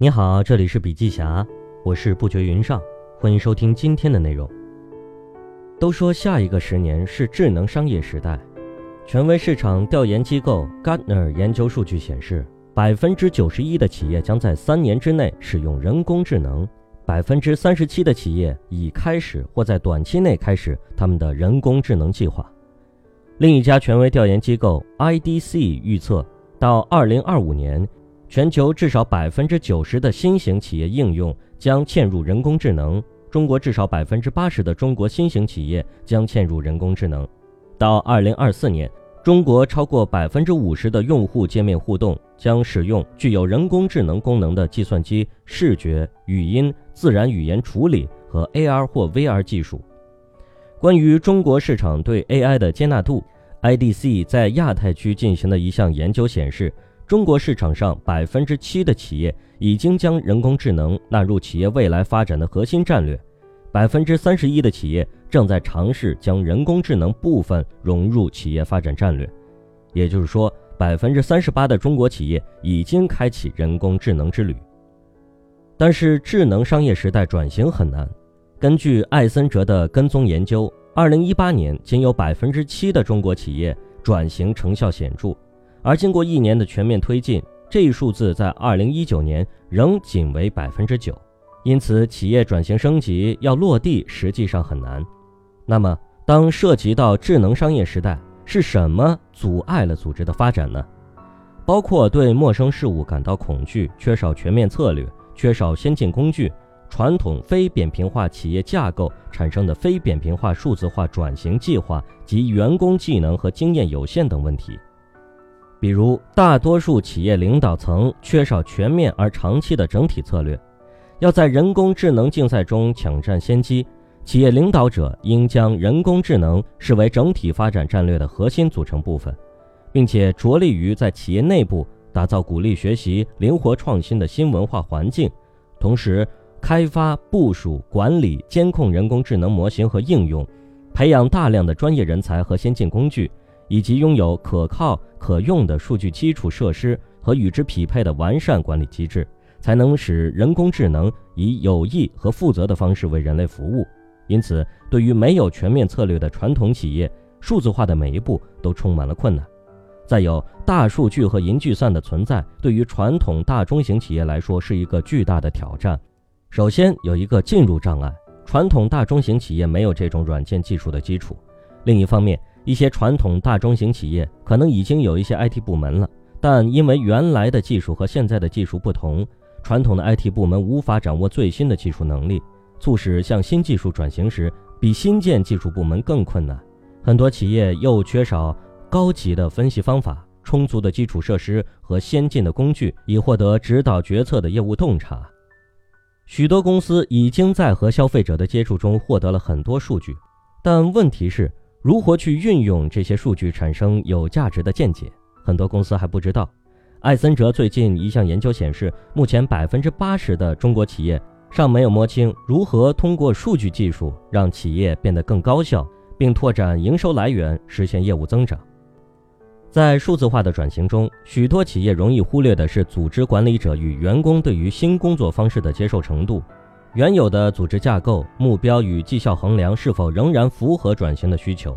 你好，这里是笔记侠，我是不觉云上，欢迎收听今天的内容。都说下一个十年是智能商业时代，权威市场调研机构 Gartner 研究数据显示，百分之九十一的企业将在三年之内使用人工智能，百分之三十七的企业已开始或在短期内开始他们的人工智能计划。另一家权威调研机构 IDC 预测，到二零二五年，全球至少百分之九十的新型企业应用将嵌入人工智能。中国至少百分之八十的中国新型企业将嵌入人工智能。到二零二四年，中国超过百分之五十的用户界面互动将使用具有人工智能功能的计算机视觉、语音、自然语言处理和 AR 或 VR 技术。关于中国市场对 AI 的接纳度，IDC 在亚太区进行的一项研究显示，中国市场上百分之七的企业已经将人工智能纳入企业未来发展的核心战略，百分之三十一的企业正在尝试将人工智能部分融入企业发展战略。也就是说，百分之三十八的中国企业已经开启人工智能之旅。但是，智能商业时代转型很难。根据艾森哲的跟踪研究，二零一八年仅有百分之七的中国企业转型成效显著，而经过一年的全面推进，这一数字在二零一九年仍仅为百分之九。因此，企业转型升级要落地实际上很难。那么，当涉及到智能商业时代，是什么阻碍了组织的发展呢？包括对陌生事物感到恐惧、缺少全面策略、缺少先进工具。传统非扁平化企业架构产生的非扁平化数字化转型计划及员工技能和经验有限等问题，比如大多数企业领导层缺少全面而长期的整体策略，要在人工智能竞赛中抢占先机，企业领导者应将人工智能视为整体发展战略的核心组成部分，并且着力于在企业内部打造鼓励学习、灵活创新的新文化环境，同时。开发、部署、管理、监控人工智能模型和应用，培养大量的专业人才和先进工具，以及拥有可靠、可用的数据基础设施和与之匹配的完善管理机制，才能使人工智能以有益和负责的方式为人类服务。因此，对于没有全面策略的传统企业，数字化的每一步都充满了困难。再有，大数据和云计算的存在，对于传统大中型企业来说是一个巨大的挑战。首先有一个进入障碍，传统大中型企业没有这种软件技术的基础。另一方面，一些传统大中型企业可能已经有一些 IT 部门了，但因为原来的技术和现在的技术不同，传统的 IT 部门无法掌握最新的技术能力，促使向新技术转型时比新建技术部门更困难。很多企业又缺少高级的分析方法、充足的基础设施和先进的工具，以获得指导决策的业务洞察。许多公司已经在和消费者的接触中获得了很多数据，但问题是如何去运用这些数据产生有价值的见解，很多公司还不知道。艾森哲最近一项研究显示，目前百分之八十的中国企业尚没有摸清如何通过数据技术让企业变得更高效，并拓展营收来源，实现业务增长。在数字化的转型中，许多企业容易忽略的是组织管理者与员工对于新工作方式的接受程度。原有的组织架构、目标与绩效衡量是否仍然符合转型的需求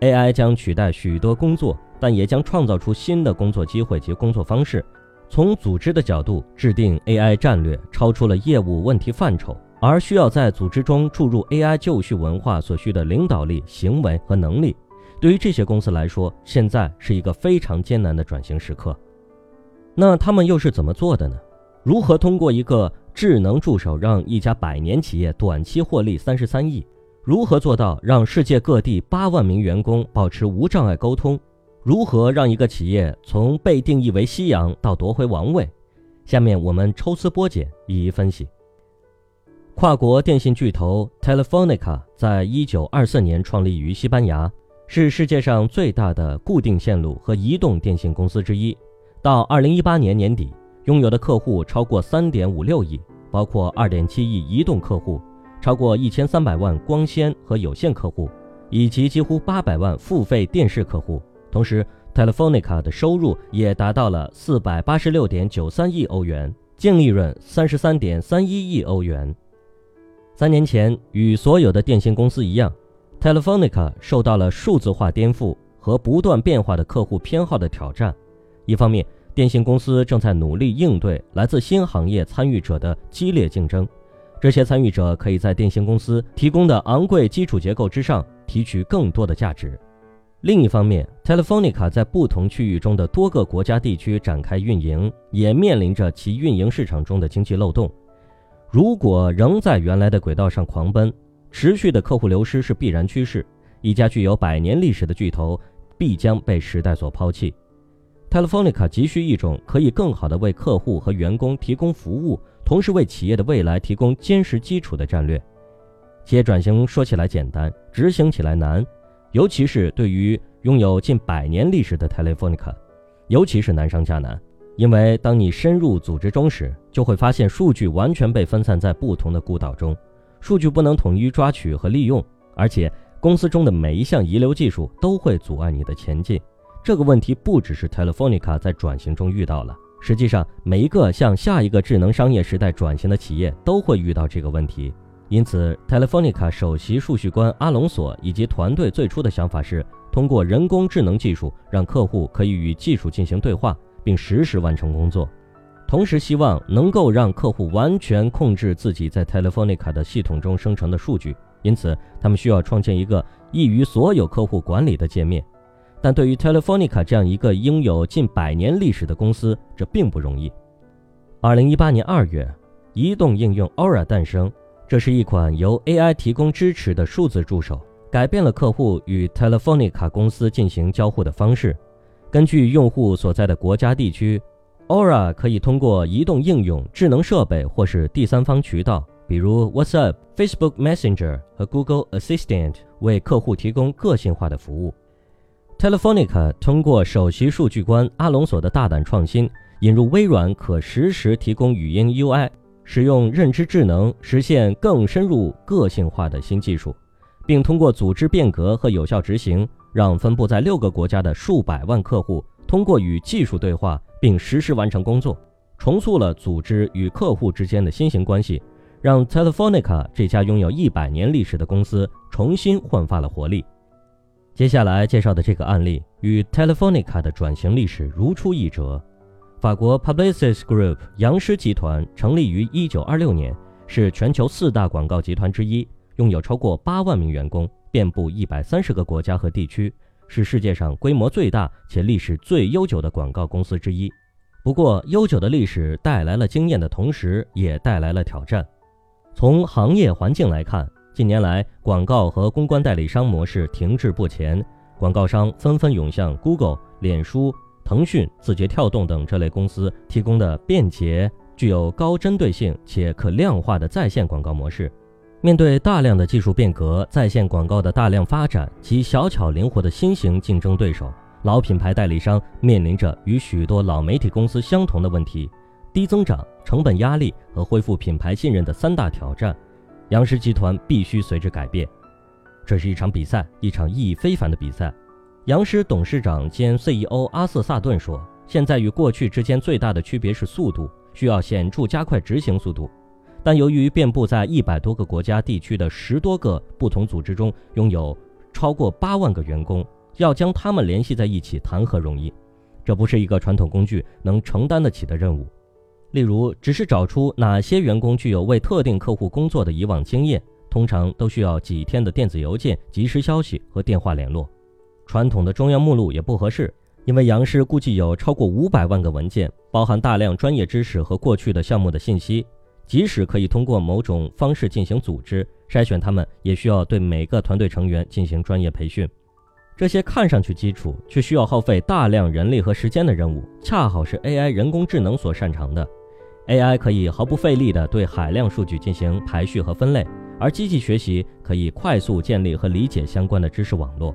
？AI 将取代许多工作，但也将创造出新的工作机会及工作方式。从组织的角度制定 AI 战略，超出了业务问题范畴，而需要在组织中注入 AI 就绪文化所需的领导力、行为和能力。对于这些公司来说，现在是一个非常艰难的转型时刻。那他们又是怎么做的呢？如何通过一个智能助手让一家百年企业短期获利三十三亿？如何做到让世界各地八万名员工保持无障碍沟通？如何让一个企业从被定义为夕阳到夺回王位？下面我们抽丝剥茧，一一分析。跨国电信巨头 Telefonica 在一九二四年创立于西班牙。是世界上最大的固定线路和移动电信公司之一。到二零一八年年底，拥有的客户超过三点五六亿，包括二点七亿移动客户，超过一千三百万光纤和有线客户，以及几乎八百万付费电视客户。同时，Telefonica 的收入也达到了四百八十六点九三亿欧元，净利润三十三点三一亿欧元。三年前，与所有的电信公司一样，Telefonica 受到了数字化颠覆和不断变化的客户偏好的挑战。一方面，电信公司正在努力应对来自新行业参与者的激烈竞争，这些参与者可以在电信公司提供的昂贵基础结构之上提取更多的价值。另一方面，Telefonica 在不同区域中的多个国家地区展开运营，也面临着其运营市场中的经济漏洞。如果仍在原来的轨道上狂奔，持续的客户流失是必然趋势。一家具有百年历史的巨头必将被时代所抛弃。Telefonica 急需一种可以更好地为客户和员工提供服务，同时为企业的未来提供坚实基础的战略。企业转型说起来简单，执行起来难，尤其是对于拥有近百年历史的 Telefonica，尤其是难上加难。因为当你深入组织中时，就会发现数据完全被分散在不同的孤岛中，数据不能统一抓取和利用，而且公司中的每一项遗留技术都会阻碍你的前进。这个问题不只是 Telefonica 在转型中遇到了，实际上每一个向下一个智能商业时代转型的企业都会遇到这个问题。因此，Telefonica 首席数据官阿隆索以及团队最初的想法是通过人工智能技术，让客户可以与技术进行对话，并实时完成工作，同时希望能够让客户完全控制自己在 Telefonica 的系统中生成的数据。因此，他们需要创建一个易于所有客户管理的界面。但对于 Telefonica 这样一个拥有近百年历史的公司，这并不容易。二零一八年二月，移动应用 Aura 诞生，这是一款由 AI 提供支持的数字助手，改变了客户与 Telefonica 公司进行交互的方式。根据用户所在的国家地区，Aura 可以通过移动应用、智能设备或是第三方渠道，比如 WhatsApp、Facebook Messenger 和 Google Assistant，为客户提供个性化的服务。Telefonica 通过首席数据官阿隆索的大胆创新，引入微软可实时提供语音 UI，使用认知智能实现更深入个性化的新技术，并通过组织变革和有效执行，让分布在六个国家的数百万客户通过与技术对话并实时完成工作，重塑了组织与客户之间的新型关系，让 Telefonica 这家拥有一百年历史的公司重新焕发了活力。接下来介绍的这个案例与 Telefonica 的转型历史如出一辙。法国 Publicis Group 杨师集团成立于1926年，是全球四大广告集团之一，拥有超过8万名员工，遍布130个国家和地区，是世界上规模最大且历史最悠久的广告公司之一。不过，悠久的历史带来了经验的同时，也带来了挑战。从行业环境来看，近年来，广告和公关代理商模式停滞不前，广告商纷纷涌向 Google、脸书、腾讯、字节跳动等这类公司提供的便捷、具有高针对性且可量化的在线广告模式。面对大量的技术变革、在线广告的大量发展及小巧灵活的新型竞争对手，老品牌代理商面临着与许多老媒体公司相同的问题：低增长、成本压力和恢复品牌信任的三大挑战。杨氏集团必须随之改变，这是一场比赛，一场意义非凡的比赛。杨氏董事长兼 CEO 阿瑟·萨顿说：“现在与过去之间最大的区别是速度，需要显著加快执行速度。但由于遍布在一百多个国家地区的十多个不同组织中拥有超过八万个员工，要将他们联系在一起谈何容易？这不是一个传统工具能承担得起的任务。”例如，只是找出哪些员工具有为特定客户工作的以往经验，通常都需要几天的电子邮件、即时消息和电话联络。传统的中央目录也不合适，因为杨氏估计有超过五百万个文件，包含大量专业知识和过去的项目的信息。即使可以通过某种方式进行组织筛选，他们也需要对每个团队成员进行专业培训。这些看上去基础却需要耗费大量人力和时间的任务，恰好是 AI 人工智能所擅长的。AI 可以毫不费力地对海量数据进行排序和分类，而机器学习可以快速建立和理解相关的知识网络。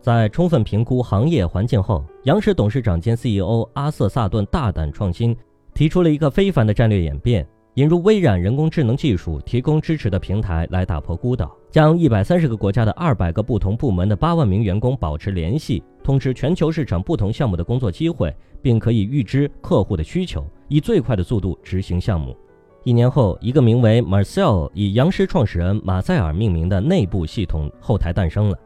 在充分评估行业环境后，杨氏董事长兼 CEO 阿瑟·萨顿大胆创新，提出了一个非凡的战略演变：引入微软人工智能技术提供支持的平台来打破孤岛，将一百三十个国家的二百个不同部门的八万名员工保持联系，通知全球市场不同项目的工作机会，并可以预知客户的需求，以最快的速度执行项目。一年后，一个名为 Marcel 以杨师创始人马塞尔命名的内部系统后台诞生了。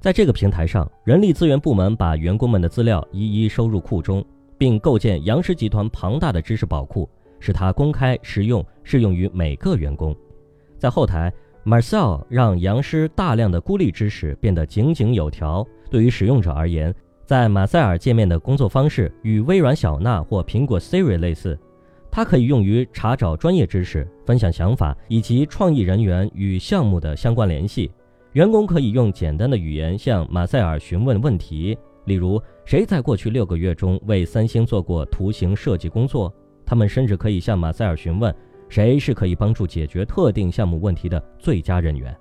在这个平台上，人力资源部门把员工们的资料一一收入库中，并构建杨氏集团庞大的知识宝库，使它公开实用，适用于每个员工。在后台，Marcel 让杨师大量的孤立知识变得井井有条。对于使用者而言，在马塞尔界面的工作方式与微软小娜或苹果 Siri 类似。它可以用于查找专业知识、分享想法以及创意人员与项目的相关联系。员工可以用简单的语言向马塞尔询问问题，例如谁在过去六个月中为三星做过图形设计工作。他们甚至可以向马塞尔询问谁是可以帮助解决特定项目问题的最佳人员。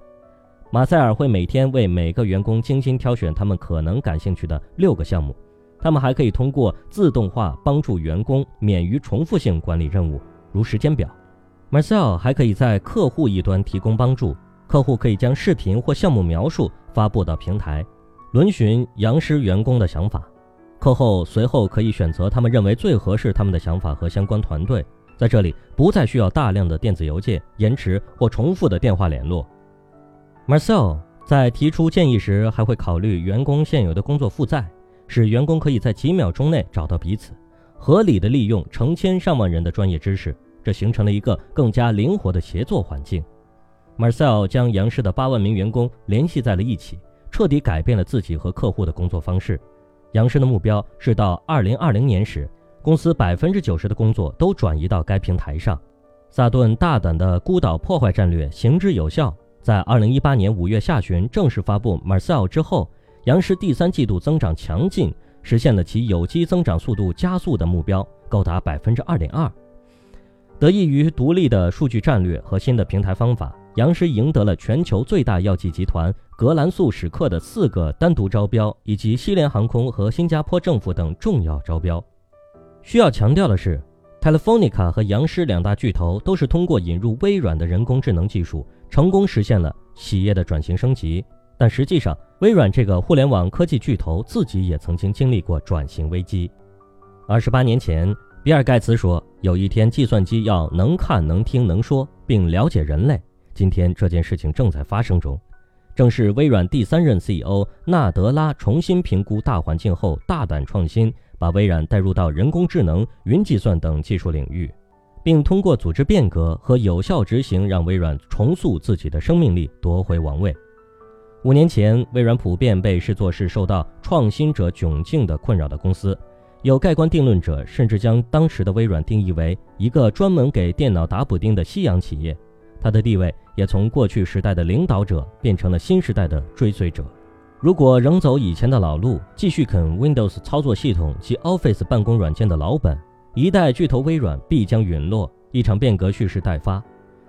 马塞尔会每天为每个员工精心挑选他们可能感兴趣的六个项目。他们还可以通过自动化帮助员工免于重复性管理任务，如时间表。Marcel 还可以在客户一端提供帮助，客户可以将视频或项目描述发布到平台，轮询杨师员工的想法。课后随后可以选择他们认为最合适他们的想法和相关团队，在这里不再需要大量的电子邮件、延迟或重复的电话联络。Marcel 在提出建议时还会考虑员工现有的工作负载。使员工可以在几秒钟内找到彼此，合理的利用成千上万人的专业知识，这形成了一个更加灵活的协作环境。Marcel 将杨氏的八万名员工联系在了一起，彻底改变了自己和客户的工作方式。杨氏的目标是到二零二零年时，公司百分之九十的工作都转移到该平台上。萨顿大胆的孤岛破坏战略行之有效，在二零一八年五月下旬正式发布 Marcel 之后。杨氏第三季度增长强劲，实现了其有机增长速度加速的目标，高达百分之二点二。得益于独立的数据战略和新的平台方法，杨氏赢得了全球最大药剂集团格兰素史克的四个单独招标，以及西联航空和新加坡政府等重要招标。需要强调的是，Telefonica 和杨氏两大巨头都是通过引入微软的人工智能技术，成功实现了企业的转型升级。但实际上，微软这个互联网科技巨头自己也曾经经历过转型危机。二十八年前，比尔·盖茨说：“有一天，计算机要能看、能听、能说，并了解人类。”今天，这件事情正在发生中。正是微软第三任 CEO 纳德拉重新评估大环境后，大胆创新，把微软带入到人工智能、云计算等技术领域，并通过组织变革和有效执行，让微软重塑自己的生命力，夺回王位。五年前，微软普遍被视作是受到创新者窘境的困扰的公司，有盖棺定论者甚至将当时的微软定义为一个专门给电脑打补丁的夕阳企业。他的地位也从过去时代的领导者变成了新时代的追随者。如果仍走以前的老路，继续啃 Windows 操作系统及 Office 办公软件的老本，一代巨头微软必将陨落，一场变革蓄势待发。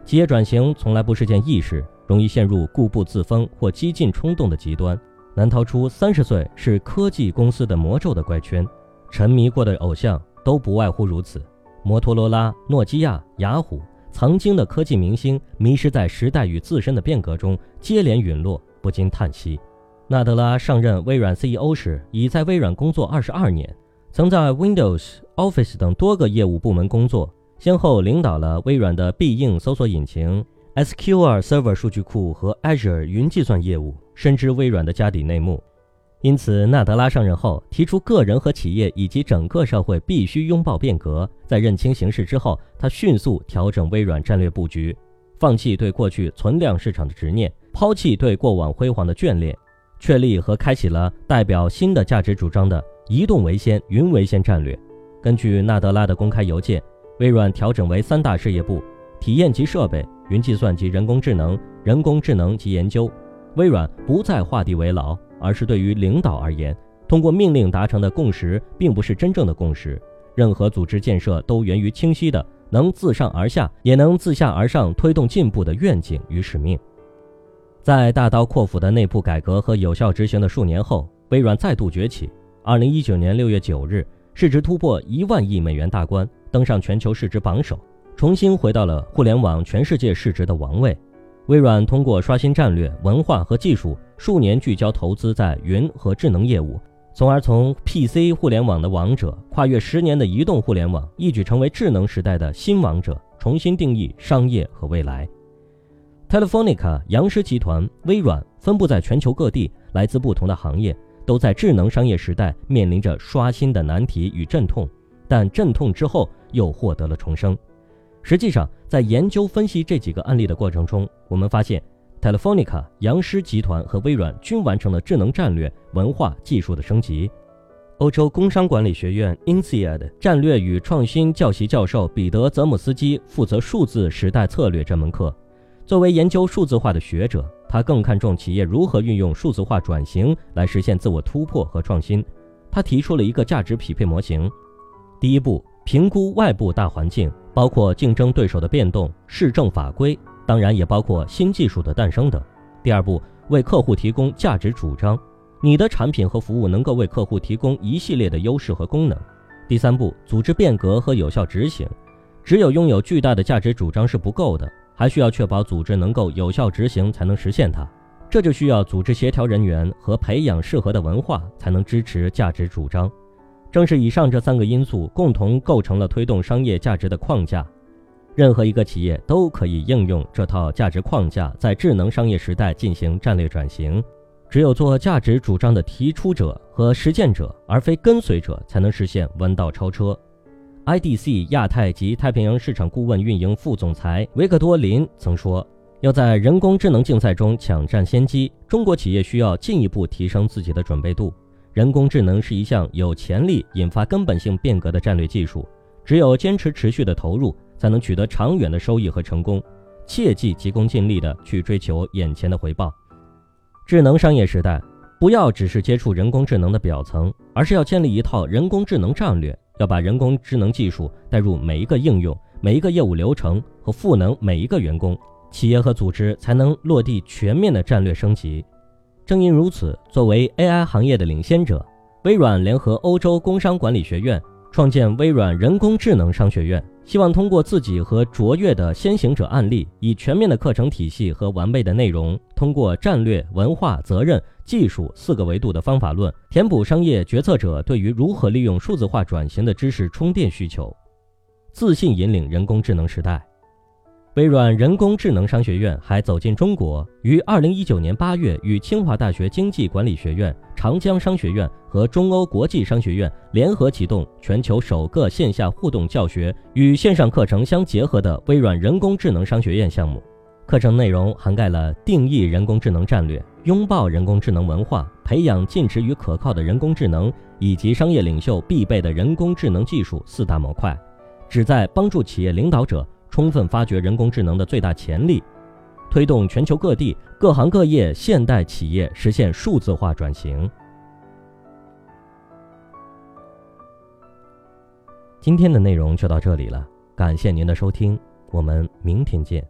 企业转型从来不是件易事。容易陷入固步自封或激进冲动的极端，难逃出三十岁是科技公司的魔咒的怪圈。沉迷过的偶像都不外乎如此。摩托罗拉、诺基亚、雅虎，曾经的科技明星，迷失在时代与自身的变革中，接连陨落，不禁叹息。纳德拉上任微软 CEO 时，已在微软工作二十二年，曾在 Windows、Office 等多个业务部门工作，先后领导了微软的必应搜索引擎。SQL Server 数据库和 Azure 云计算业务，深知微软的家底内幕，因此纳德拉上任后提出，个人和企业以及整个社会必须拥抱变革。在认清形势之后，他迅速调整微软战略布局，放弃对过去存量市场的执念，抛弃对过往辉煌的眷恋，确立和开启了代表新的价值主张的移动为先、云为先战略。根据纳德拉的公开邮件，微软调整为三大事业部：体验及设备。云计算及人工智能、人工智能及研究，微软不再画地为牢，而是对于领导而言，通过命令达成的共识，并不是真正的共识。任何组织建设都源于清晰的、能自上而下，也能自下而上推动进步的愿景与使命。在大刀阔斧的内部改革和有效执行的数年后，微软再度崛起。二零一九年六月九日，市值突破一万亿美元大关，登上全球市值榜首。重新回到了互联网全世界市值的王位。微软通过刷新战略、文化和技术，数年聚焦投资在云和智能业务，从而从 PC 互联网的王者跨越十年的移动互联网，一举成为智能时代的新王者，重新定义商业和未来。Telefonica、杨狮集团、微软分布在全球各地，来自不同的行业，都在智能商业时代面临着刷新的难题与阵痛，但阵痛之后又获得了重生。实际上，在研究分析这几个案例的过程中，我们发现，Telefonica、杨狮集团和微软均完成了智能战略、文化、技术的升级。欧洲工商管理学院 INSEAD 战略与创新教习教授彼得·泽姆斯基负责数字时代策略这门课。作为研究数字化的学者，他更看重企业如何运用数字化转型来实现自我突破和创新。他提出了一个价值匹配模型：第一步，评估外部大环境。包括竞争对手的变动、市政法规，当然也包括新技术的诞生等。第二步，为客户提供价值主张，你的产品和服务能够为客户提供一系列的优势和功能。第三步，组织变革和有效执行，只有拥有巨大的价值主张是不够的，还需要确保组织能够有效执行才能实现它。这就需要组织协调人员和培养适合的文化，才能支持价值主张。正是以上这三个因素共同构成了推动商业价值的框架，任何一个企业都可以应用这套价值框架，在智能商业时代进行战略转型。只有做价值主张的提出者和实践者，而非跟随者，才能实现弯道超车。IDC 亚太及太平洋市场顾问运营副总裁维克多·林曾说：“要在人工智能竞赛中抢占先机，中国企业需要进一步提升自己的准备度。”人工智能是一项有潜力引发根本性变革的战略技术，只有坚持持续的投入，才能取得长远的收益和成功。切忌急功近利的去追求眼前的回报。智能商业时代，不要只是接触人工智能的表层，而是要建立一套人工智能战略，要把人工智能技术带入每一个应用、每一个业务流程和赋能每一个员工，企业和组织才能落地全面的战略升级。正因如此，作为 AI 行业的领先者，微软联合欧洲工商管理学院创建微软人工智能商学院，希望通过自己和卓越的先行者案例，以全面的课程体系和完备的内容，通过战略、文化、责任、技术四个维度的方法论，填补商业决策者对于如何利用数字化转型的知识充电需求，自信引领人工智能时代。微软人工智能商学院还走进中国，于二零一九年八月与清华大学经济管理学院、长江商学院和中欧国际商学院联合启动全球首个线下互动教学与线上课程相结合的微软人工智能商学院项目。课程内容涵盖了定义人工智能战略、拥抱人工智能文化、培养尽职与可靠的人工智能以及商业领袖必备的人工智能技术四大模块，旨在帮助企业领导者。充分发掘人工智能的最大潜力，推动全球各地各行各业现代企业实现数字化转型。今天的内容就到这里了，感谢您的收听，我们明天见。